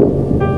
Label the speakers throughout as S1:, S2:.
S1: 了。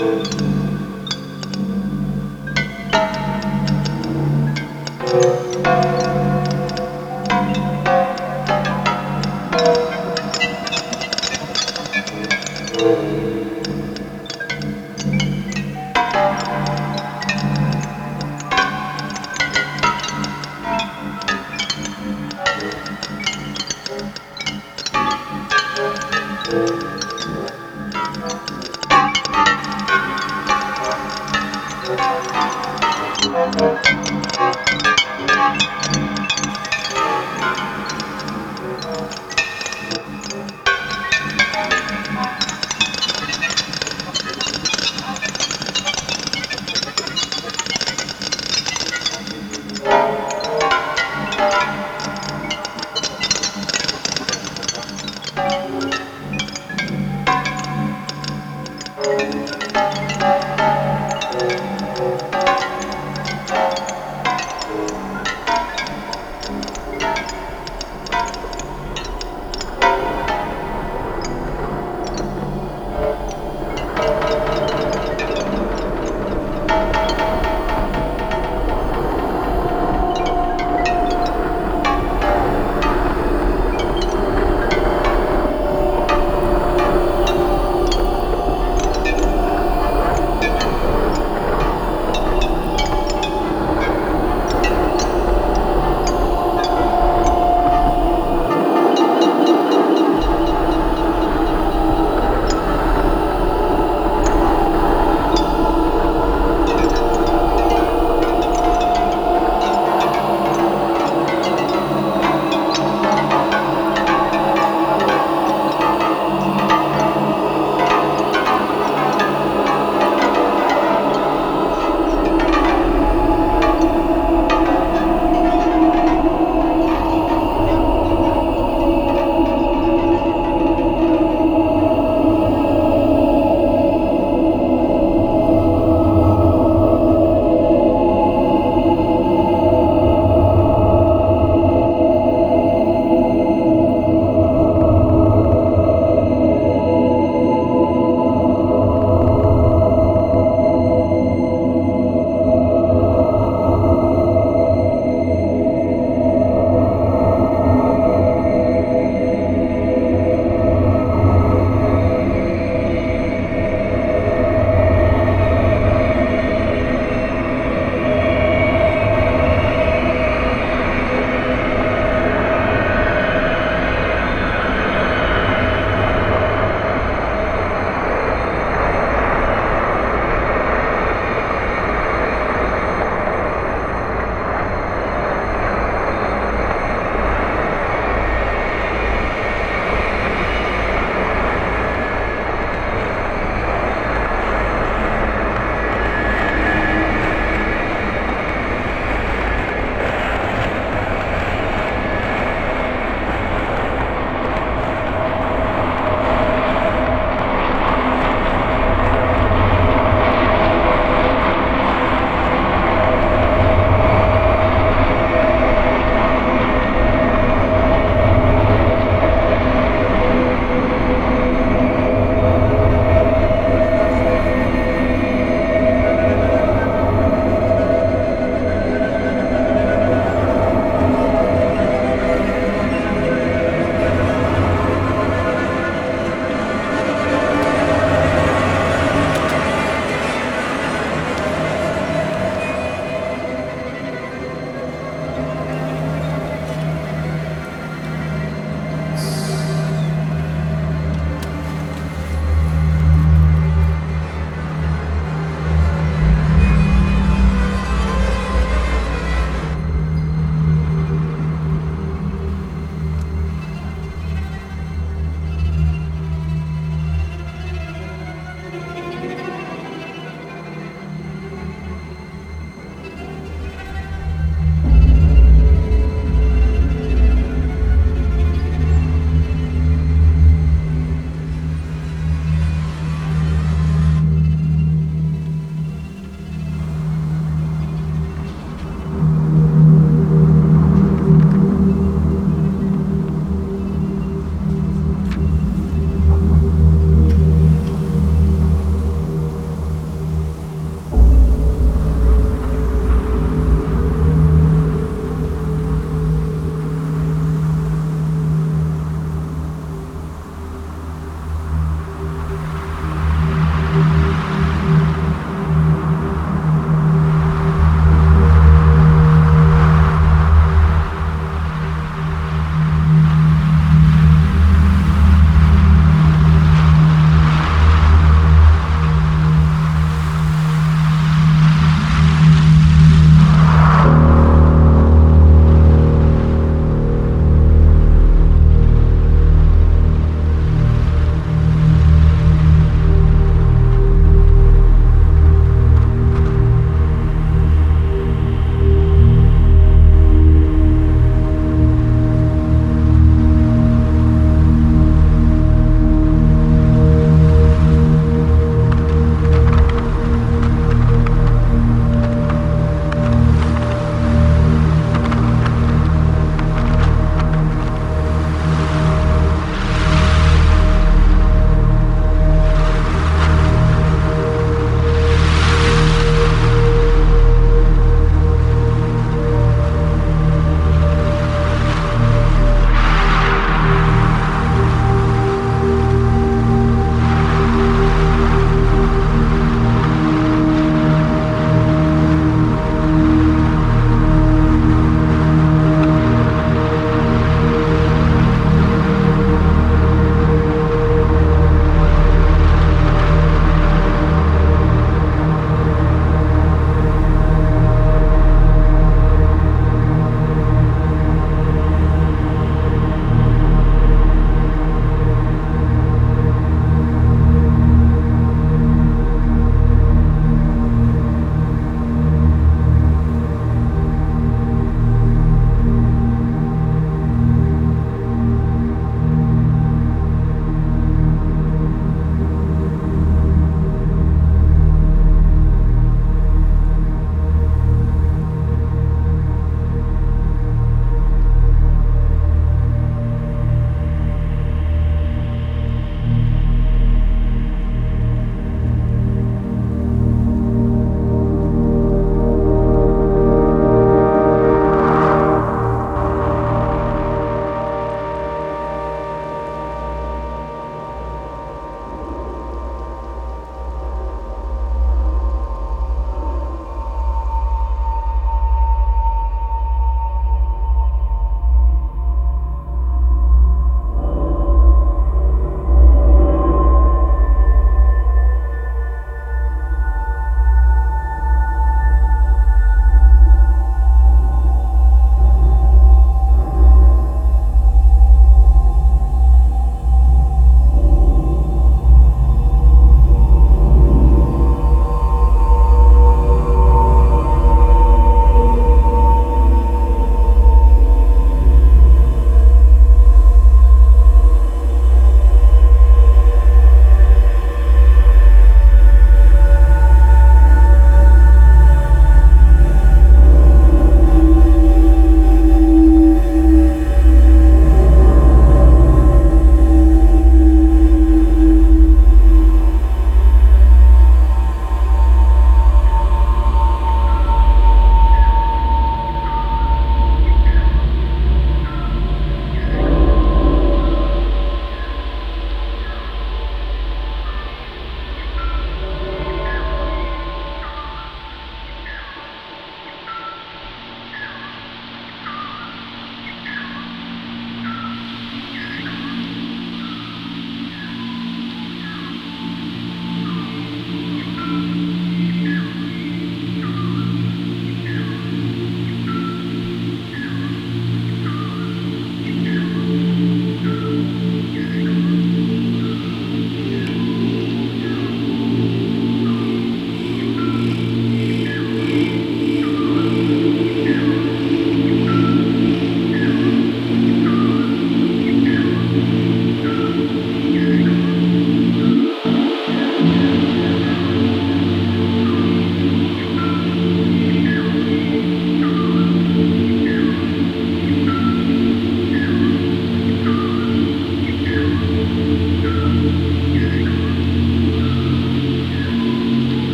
S2: Thank you.